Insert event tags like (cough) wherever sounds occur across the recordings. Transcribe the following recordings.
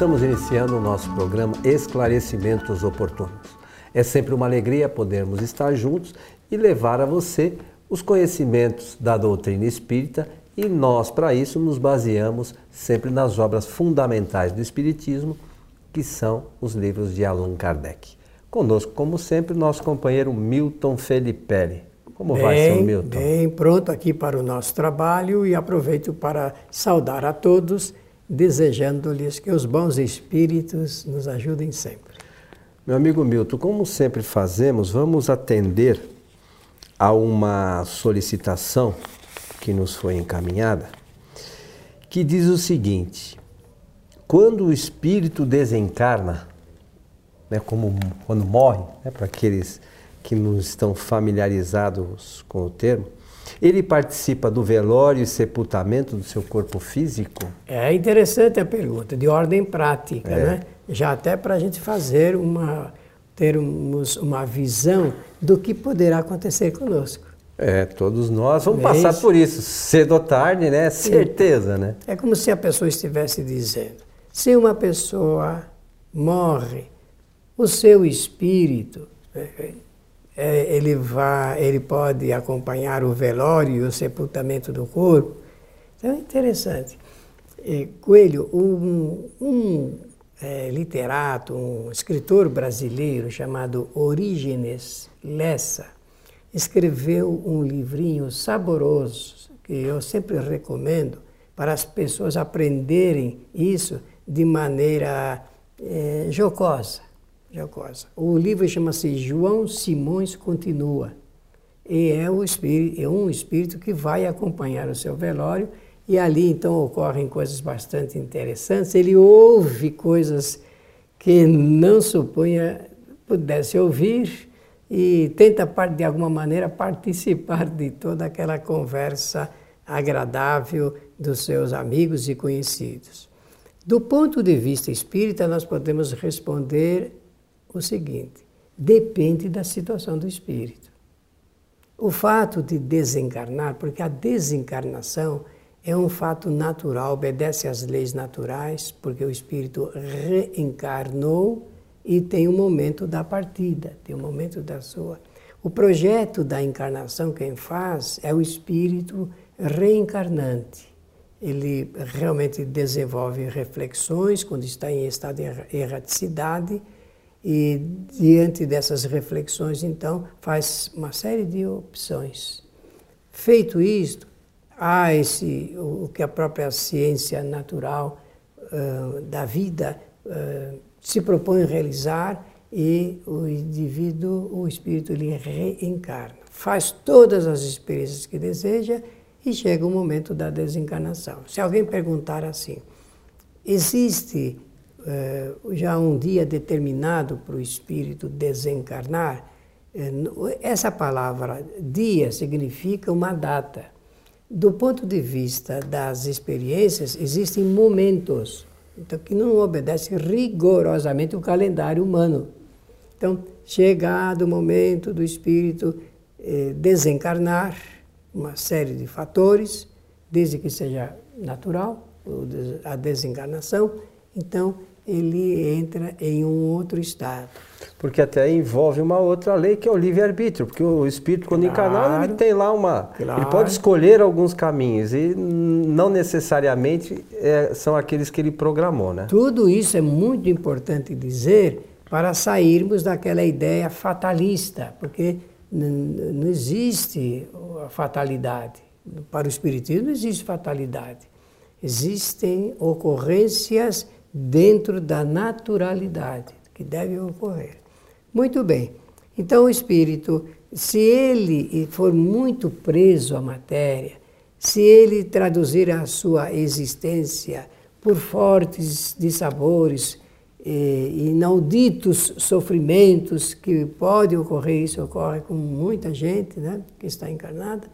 Estamos iniciando o nosso programa Esclarecimentos Oportunos. É sempre uma alegria podermos estar juntos e levar a você os conhecimentos da doutrina espírita e nós, para isso, nos baseamos sempre nas obras fundamentais do Espiritismo, que são os livros de Allan Kardec. Conosco, como sempre, nosso companheiro Milton Felipe. Como bem, vai, seu Milton? Bem, pronto aqui para o nosso trabalho e aproveito para saudar a todos, desejando-lhes que os bons espíritos nos ajudem sempre. Meu amigo Milton, como sempre fazemos, vamos atender a uma solicitação que nos foi encaminhada, que diz o seguinte: quando o espírito desencarna, né, como quando morre, né, para aqueles que não estão familiarizados com o termo, ele participa do velório e sepultamento do seu corpo físico? É interessante a pergunta, de ordem prática, é. né? Já até para a gente fazer uma termos uma visão do que poderá acontecer conosco. É, todos nós vamos é passar por isso, cedo ou tarde, né? Certeza, né? É como se a pessoa estivesse dizendo: se uma pessoa morre, o seu espírito, é, é, ele, vai, ele pode acompanhar o velório e o sepultamento do corpo. Então é interessante. Coelho, um, um é, literato, um escritor brasileiro chamado Orígenes Lessa, escreveu um livrinho saboroso que eu sempre recomendo para as pessoas aprenderem isso de maneira é, jocosa, jocosa. O livro chama-se João Simões Continua e é, o espírito, é um espírito que vai acompanhar o seu velório e ali então ocorrem coisas bastante interessantes. Ele ouve coisas que não supunha pudesse ouvir e tenta, de alguma maneira, participar de toda aquela conversa agradável dos seus amigos e conhecidos. Do ponto de vista espírita, nós podemos responder o seguinte: depende da situação do espírito. O fato de desencarnar, porque a desencarnação é um fato natural, obedece às leis naturais, porque o espírito reencarnou e tem o um momento da partida, tem o um momento da sua. O projeto da encarnação, quem faz, é o espírito reencarnante. Ele realmente desenvolve reflexões quando está em estado de erraticidade e, diante dessas reflexões, então, faz uma série de opções. Feito isto, há esse, o, que a própria ciência natural uh, da vida uh, se propõe realizar e o indivíduo, o espírito, ele reencarna. Faz todas as experiências que deseja e chega o momento da desencarnação. Se alguém perguntar assim, existe uh, já um dia determinado para o espírito desencarnar? Uh, essa palavra dia significa uma data. Do ponto de vista das experiências, existem momentos então, que não obedece rigorosamente o calendário humano. Então, chegado o momento do espírito eh, desencarnar, uma série de fatores, desde que seja natural, a desencarnação, então ele entra em um outro estado. Porque até envolve uma outra lei que é o livre-arbítrio, porque o espírito, quando claro, encarnado, ele tem lá uma. Claro. Ele pode escolher alguns caminhos e não necessariamente é, são aqueles que ele programou, né? Tudo isso é muito importante dizer para sairmos daquela ideia fatalista, porque não existe a fatalidade. Para o Espiritismo não existe fatalidade. Existem ocorrências dentro da naturalidade que deve ocorrer. Muito bem. Então, o espírito, se ele for muito preso à matéria, se ele traduzir a sua existência por fortes dissabores e inauditos sofrimentos que podem ocorrer, isso ocorre com muita gente né, que está encarnada,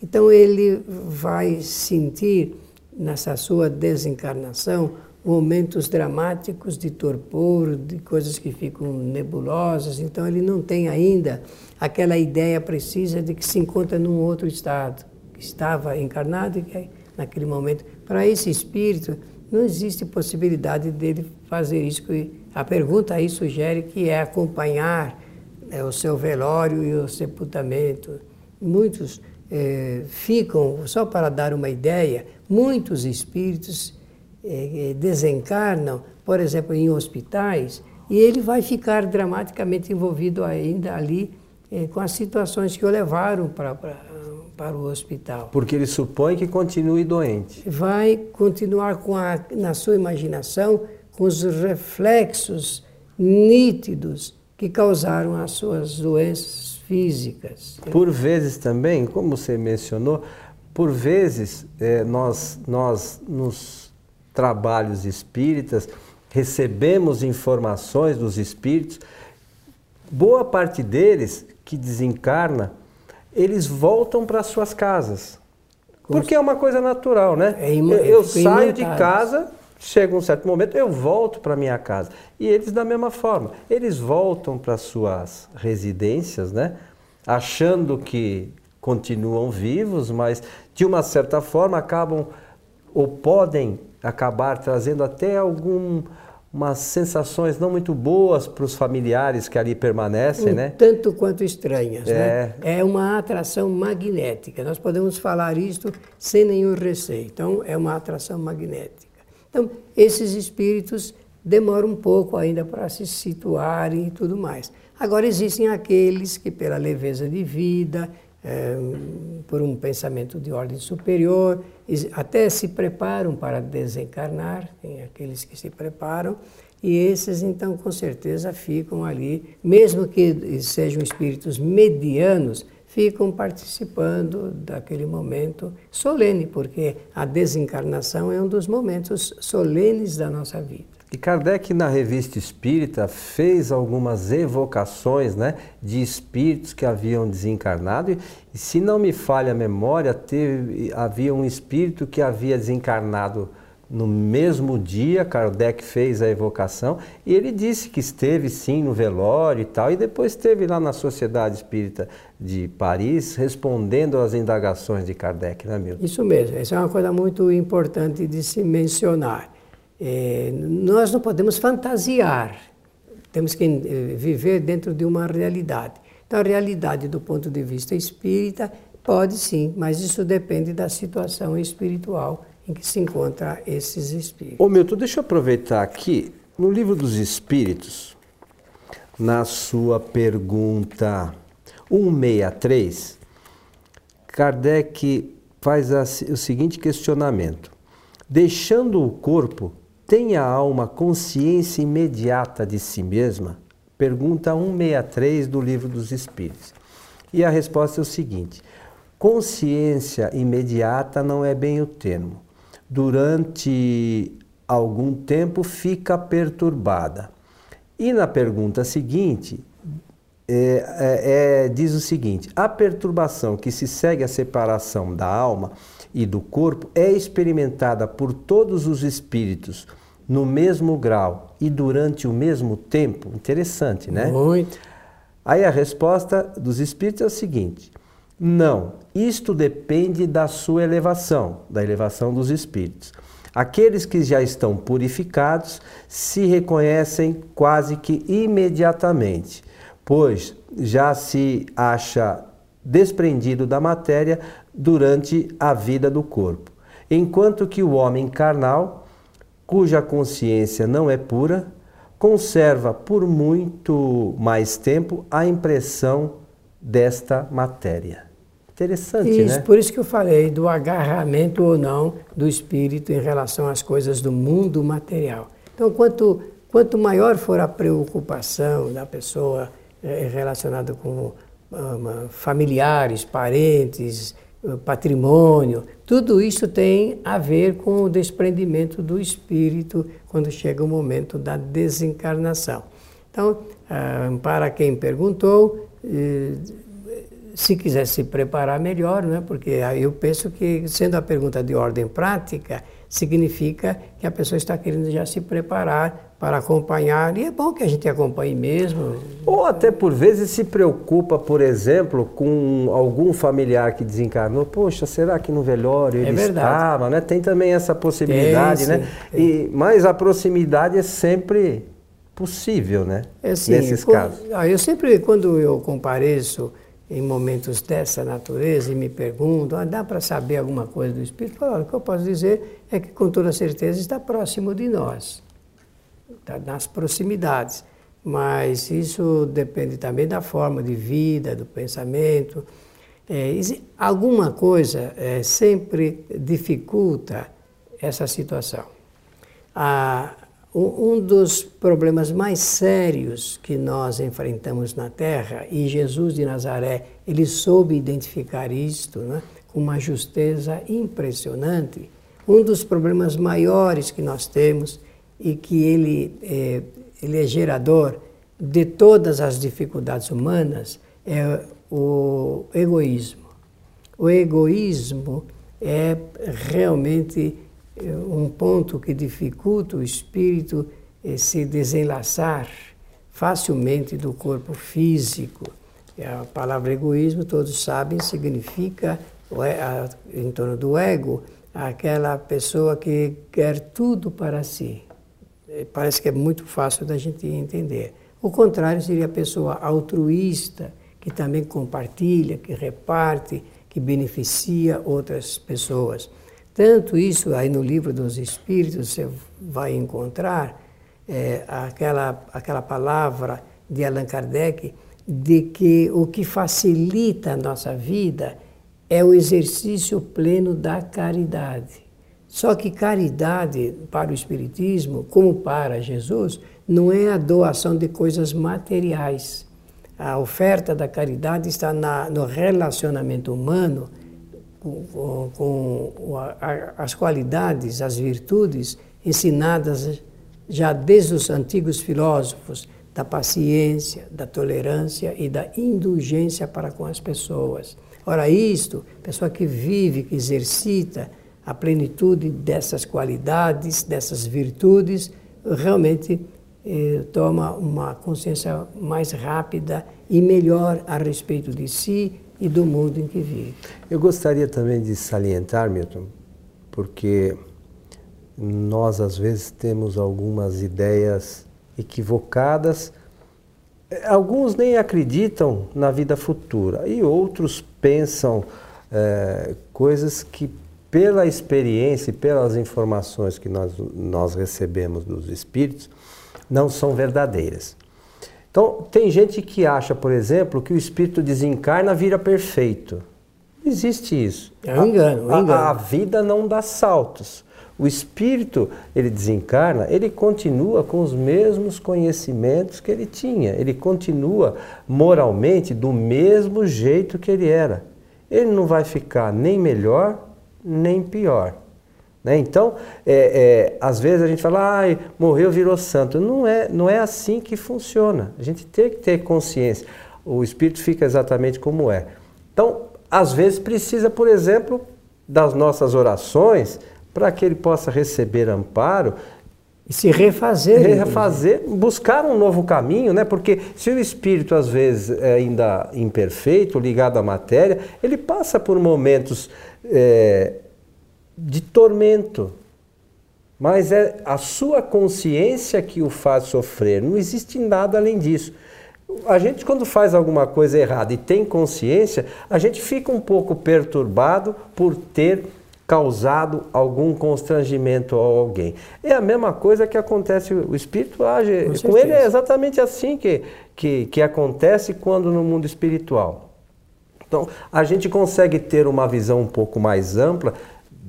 então ele vai sentir nessa sua desencarnação momentos dramáticos de torpor, de coisas que ficam nebulosas, então ele não tem ainda aquela ideia precisa de que se encontra num outro estado, que estava encarnado e que naquele momento, para esse espírito, não existe possibilidade dele fazer isso. A pergunta aí sugere que é acompanhar é, o seu velório e o sepultamento. Muitos é, ficam, só para dar uma ideia, muitos espíritos desencarnam, por exemplo, em hospitais, e ele vai ficar dramaticamente envolvido ainda ali é, com as situações que o levaram para, para, para o hospital. Porque ele supõe que continue doente. Vai continuar com a, na sua imaginação com os reflexos nítidos que causaram as suas doenças físicas. Por vezes também, como você mencionou, por vezes nós, nós nos trabalhos espíritas recebemos informações dos espíritos, boa parte deles que desencarna, eles voltam para suas casas. Porque é uma coisa natural, né? É eu, eu saio de casa, chega um certo momento, eu volto para minha casa. E eles da mesma forma, eles voltam para suas residências, né? Achando que continuam vivos, mas de uma certa forma acabam ou podem acabar trazendo até algum umas sensações não muito boas para os familiares que ali permanecem, um né? Tanto quanto estranhas, né? é. né? É uma atração magnética. Nós podemos falar isto sem nenhum receio. Então, é uma atração magnética. Então, esses espíritos demoram um pouco ainda para se situarem e tudo mais. Agora, existem aqueles que, pela leveza de vida, por um pensamento de ordem superior, até se preparam para desencarnar, tem aqueles que se preparam, e esses então com certeza ficam ali, mesmo que sejam espíritos medianos, ficam participando daquele momento solene, porque a desencarnação é um dos momentos solenes da nossa vida. E Kardec, na revista Espírita, fez algumas evocações né, de espíritos que haviam desencarnado. E, se não me falha a memória, teve, havia um espírito que havia desencarnado no mesmo dia. Kardec fez a evocação e ele disse que esteve sim no velório e tal. E depois esteve lá na Sociedade Espírita de Paris respondendo às indagações de Kardec, né, Milton? Isso mesmo. Essa é uma coisa muito importante de se mencionar. É, nós não podemos fantasiar, temos que eh, viver dentro de uma realidade. Então, a realidade do ponto de vista espírita pode sim, mas isso depende da situação espiritual em que se encontra esses espíritos. Ô Milton, deixa eu aproveitar aqui, no livro dos Espíritos, na sua pergunta 163, Kardec faz o seguinte questionamento: deixando o corpo, tem a alma consciência imediata de si mesma? Pergunta 163 do Livro dos Espíritos. E a resposta é o seguinte: consciência imediata não é bem o termo. Durante algum tempo fica perturbada. E na pergunta seguinte, é, é, é, diz o seguinte: a perturbação que se segue à separação da alma e do corpo é experimentada por todos os espíritos no mesmo grau e durante o mesmo tempo? Interessante, né? Muito. Aí a resposta dos espíritos é o seguinte: não, isto depende da sua elevação, da elevação dos espíritos. Aqueles que já estão purificados se reconhecem quase que imediatamente, pois já se acha desprendido da matéria durante a vida do corpo. Enquanto que o homem carnal, cuja consciência não é pura, conserva por muito mais tempo a impressão desta matéria. Interessante, isso, né? Por isso que eu falei do agarramento ou não do espírito em relação às coisas do mundo material. Então, quanto, quanto maior for a preocupação da pessoa é, relacionada com um, familiares, parentes, patrimônio, tudo isso tem a ver com o desprendimento do espírito quando chega o momento da desencarnação. Então, ah, para quem perguntou, eh, se quiser se preparar melhor, né? porque eu penso que, sendo a pergunta de ordem prática, significa que a pessoa está querendo já se preparar para acompanhar, e é bom que a gente acompanhe mesmo. Ou até por vezes se preocupa, por exemplo, com algum familiar que desencarnou, poxa, será que no velório ele é estava? Né? Tem também essa possibilidade, tem, né? Sim, e, mas a proximidade é sempre possível, né? É assim, Nesses casos. Ah, eu sempre, quando eu compareço em momentos dessa natureza e me perguntam, ah, dá para saber alguma coisa do Espírito? Falo, o que eu posso dizer é que com toda certeza está próximo de nós, está nas proximidades. Mas isso depende também da forma de vida, do pensamento. É, alguma coisa é, sempre dificulta essa situação. A, um dos problemas mais sérios que nós enfrentamos na Terra, e Jesus de Nazaré, ele soube identificar isto né, com uma justeza impressionante, um dos problemas maiores que nós temos e que ele é, ele é gerador de todas as dificuldades humanas é o egoísmo. O egoísmo é realmente um ponto que dificulta o espírito é se desenlaçar facilmente do corpo físico. A palavra egoísmo, todos sabem, significa, em torno do ego, aquela pessoa que quer tudo para si. É, parece que é muito fácil da gente entender. O contrário seria a pessoa altruísta, que também compartilha, que reparte, que beneficia outras pessoas. Tanto isso aí no livro dos Espíritos você vai encontrar é, aquela, aquela palavra de Allan Kardec de que o que facilita a nossa vida é o exercício pleno da caridade. Só que caridade para o Espiritismo, como para Jesus, não é a doação de coisas materiais. A oferta da caridade está na, no relacionamento humano com, com a, as qualidades, as virtudes ensinadas já desde os antigos filósofos, da paciência, da tolerância e da indulgência para com as pessoas. Ora, isto, pessoa que vive, que exercita a plenitude dessas qualidades, dessas virtudes, realmente eh, toma uma consciência mais rápida e melhor a respeito de si e do mundo em que vive. Eu gostaria também de salientar, Milton, porque nós às vezes temos algumas ideias equivocadas. Alguns nem acreditam na vida futura e outros pensam é, coisas que, pela experiência e pelas informações que nós, nós recebemos dos espíritos, não são verdadeiras. Então, tem gente que acha, por exemplo, que o espírito desencarna vira perfeito. Não existe isso. É um engano, é um engano. A, a, vida não dá saltos. O espírito, ele desencarna, ele continua com os mesmos conhecimentos que ele tinha. Ele continua moralmente do mesmo jeito que ele era. Ele não vai ficar nem melhor, nem pior. Né? Então, é, é, às vezes a gente fala, ah, morreu, virou santo. Não é, não é assim que funciona. A gente tem que ter consciência. O espírito fica exatamente como é. Então, às vezes precisa, por exemplo, das nossas orações para que ele possa receber amparo e se refazer. Refazer, buscar um novo caminho, né? Porque se o espírito às vezes é ainda imperfeito, ligado à matéria, ele passa por momentos é, de tormento. Mas é a sua consciência que o faz sofrer. Não existe nada além disso. A gente, quando faz alguma coisa errada e tem consciência, a gente fica um pouco perturbado por ter causado algum constrangimento a alguém. É a mesma coisa que acontece, o espírito age, com, com ele é exatamente assim que, que, que acontece quando no mundo espiritual. Então, a gente consegue ter uma visão um pouco mais ampla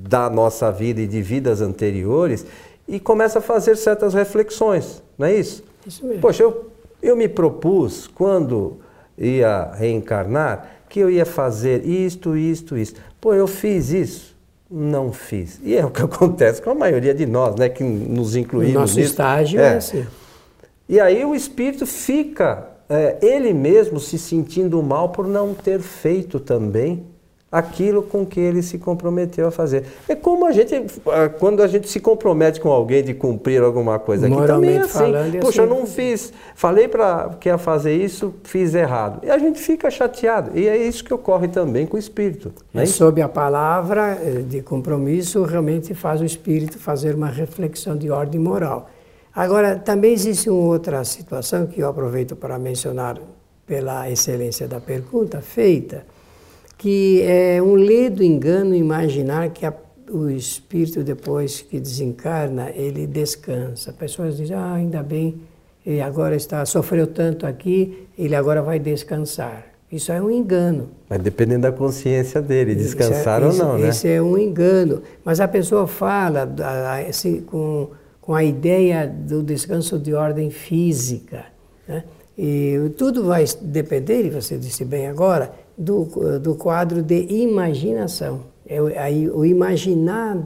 da nossa vida e de vidas anteriores e começa a fazer certas reflexões, não é isso? Isso mesmo. Poxa, eu, eu me propus, quando ia reencarnar, que eu ia fazer isto, isto, isto. Pô, eu fiz isso? Não fiz. E é o que (laughs) acontece com a maioria de nós, né, que nos incluímos Nosso nisso. estágio é, é assim. E aí o espírito fica é, ele mesmo se sentindo mal por não ter feito também aquilo com que ele se comprometeu a fazer. É como a gente, ah, quando a gente se compromete com alguém de cumprir alguma coisa aqui, também é assim. Falando, Poxa, eu não fiz, falei para que ia fazer isso, fiz errado. E a gente fica chateado. E é isso que ocorre também com o espírito. Né? É sob a palavra eh, de compromisso, realmente faz o espírito fazer uma reflexão de ordem moral. Agora, também existe uma outra situação que eu aproveito para mencionar pela excelência da pergunta feita, que é um ledo engano imaginar que a, o espírito depois que desencarna ele descansa. Pessoas dizem, ah, ainda bem, ele agora está sofreu tanto aqui, ele agora vai descansar. Isso é um engano. Mas dependendo da consciência dele, descansar é, ou não, né? Isso é um engano. Mas a pessoa fala assim, com, com a ideia do descanso de ordem física. Né? E tudo vai depender, e você disse bem agora, do, do quadro de imaginação. É, aí, o, imaginar,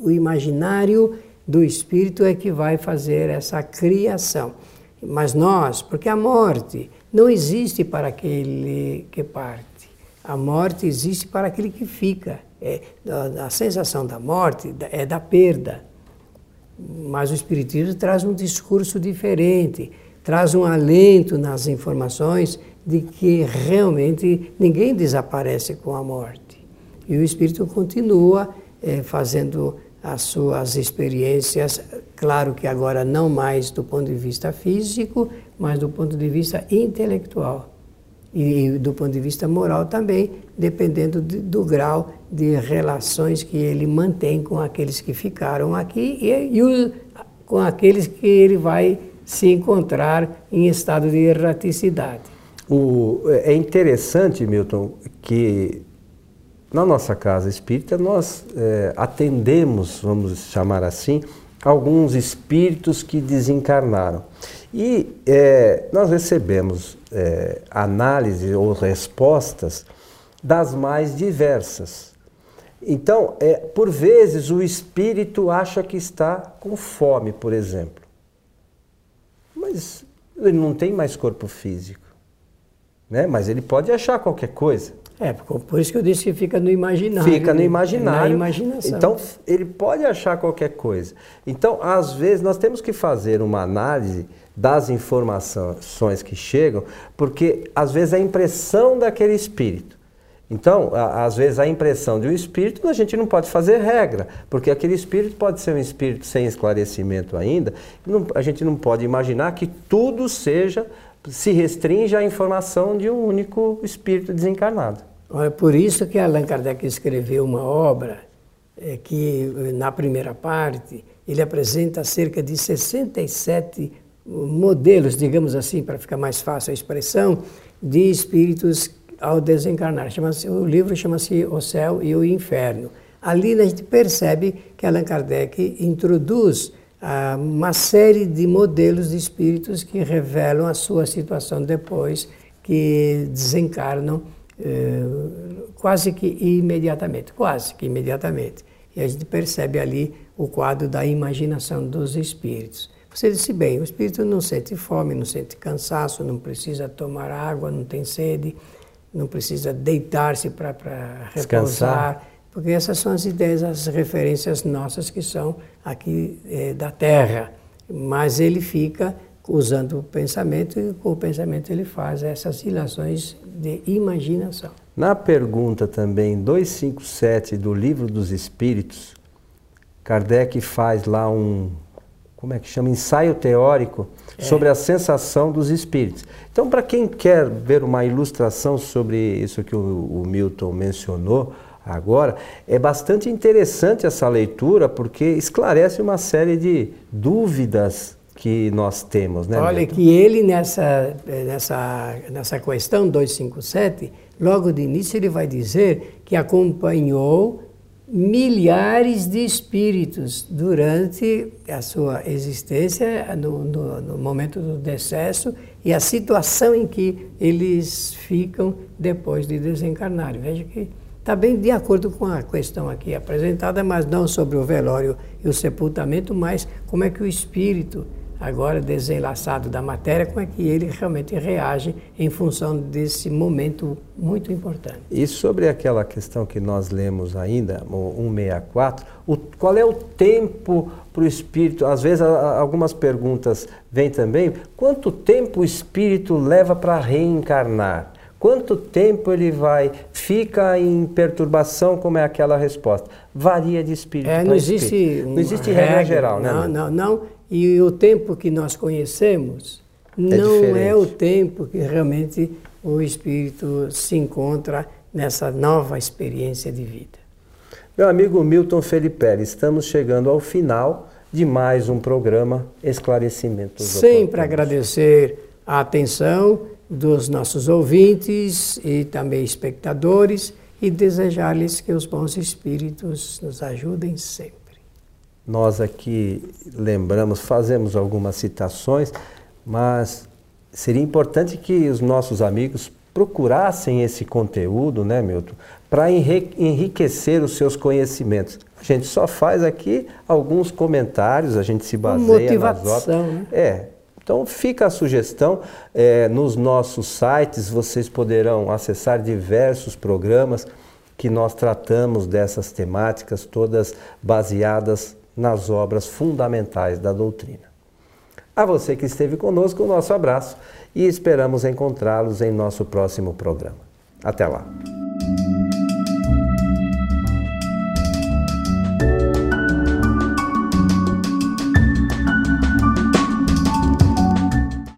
o imaginário do espírito é que vai fazer essa criação. Mas nós, porque a morte não existe para aquele que parte, a morte existe para aquele que fica. É, a, a sensação da morte é da perda. Mas o Espiritismo traz um discurso diferente, traz um alento nas informações de que realmente ninguém desaparece com a morte. E o espírito continua é, fazendo as suas experiências, claro que agora não mais do ponto de vista físico, mas do ponto de vista intelectual. E, e do ponto de vista moral também, dependendo de, do grau de relações que ele mantém com aqueles que ficaram aqui e, e o, com aqueles que ele vai se encontrar em estado de erraticidade. O, é interessante, Milton, que na nossa casa espírita nós é, atendemos, vamos chamar assim, alguns espíritos que desencarnaram. E é, nós recebemos é, análise ou respostas das mais diversas. Então, é, por vezes o espírito acha que está com fome, por exemplo. Mas ele não tem mais corpo físico né? Mas ele pode achar qualquer coisa. É, por isso que eu disse que fica no imaginário. Fica no né? imaginário. Na imaginação. Então, ele pode achar qualquer coisa. Então, às vezes, nós temos que fazer uma análise das informações que chegam, porque às vezes é a impressão daquele espírito. Então, às vezes a impressão de um espírito a gente não pode fazer regra, porque aquele espírito pode ser um espírito sem esclarecimento ainda. Não, a gente não pode imaginar que tudo seja se restringe à informação de um único espírito desencarnado. É por isso que Allan Kardec escreveu uma obra é, que, na primeira parte, ele apresenta cerca de 67 modelos, digamos assim, para ficar mais fácil a expressão, de espíritos ao desencarnar. o livro chama-se O Céu e o Inferno. Ali a gente percebe que Allan Kardec introduz uma série de modelos de espíritos que revelam a sua situação depois que desencarnam eh, quase que imediatamente, quase que imediatamente. E a gente percebe ali o quadro da imaginação dos espíritos. Você disse bem, o espírito não sente fome, não sente cansaço, não precisa tomar água, não tem sede, não precisa deitar-se para repousar porque essas são as ideias, as referências nossas que são aqui é, da Terra. Mas ele fica usando o pensamento e com o pensamento ele faz essas ilações de imaginação. Na pergunta também 257 do Livro dos Espíritos, Kardec faz lá um, como é que chama, ensaio teórico é. sobre a sensação dos espíritos. Então, para quem quer ver uma ilustração sobre isso que o, o Milton mencionou, agora, é bastante interessante essa leitura porque esclarece uma série de dúvidas que nós temos. Né, Olha, que ele nessa, nessa, nessa questão 257, logo de início ele vai dizer que acompanhou milhares de espíritos durante a sua existência, no, no, no, momento do decesso e a situação em que eles ficam depois de desencarnar. Veja que Está bem de acordo com a questão aqui apresentada, mas não sobre o velório e o sepultamento, mas como é que o espírito agora desenlaçado da matéria, como é que ele realmente reage em função desse momento muito importante. E sobre aquela questão que nós lemos ainda, o 164, o, qual é o tempo para o espírito? Às vezes algumas perguntas vêm também, quanto tempo o espírito leva para reencarnar? Quanto tempo ele vai, fica em perturbação, como é aquela resposta? Varia de espírito é, não existe Não existe regra, regra geral, né? Não, não, não. E o tempo que nós conhecemos é não diferente. é o tempo que realmente o espírito se encontra nessa nova experiência de vida. Meu amigo Milton Felipe, estamos chegando ao final de mais um programa Esclarecimentos. Sempre agradecer a atenção dos nossos ouvintes e também espectadores e desejar-lhes que os bons espíritos nos ajudem sempre. Nós aqui lembramos, fazemos algumas citações, mas seria importante que os nossos amigos procurassem esse conteúdo, né, Milton, para enriquecer os seus conhecimentos. A gente só faz aqui alguns comentários, a gente se baseia Motivação, nas obras. Né? É, então fica a sugestão, é, nos nossos sites vocês poderão acessar diversos programas que nós tratamos dessas temáticas, todas baseadas nas obras fundamentais da doutrina. A você que esteve conosco, o nosso abraço e esperamos encontrá-los em nosso próximo programa. Até lá!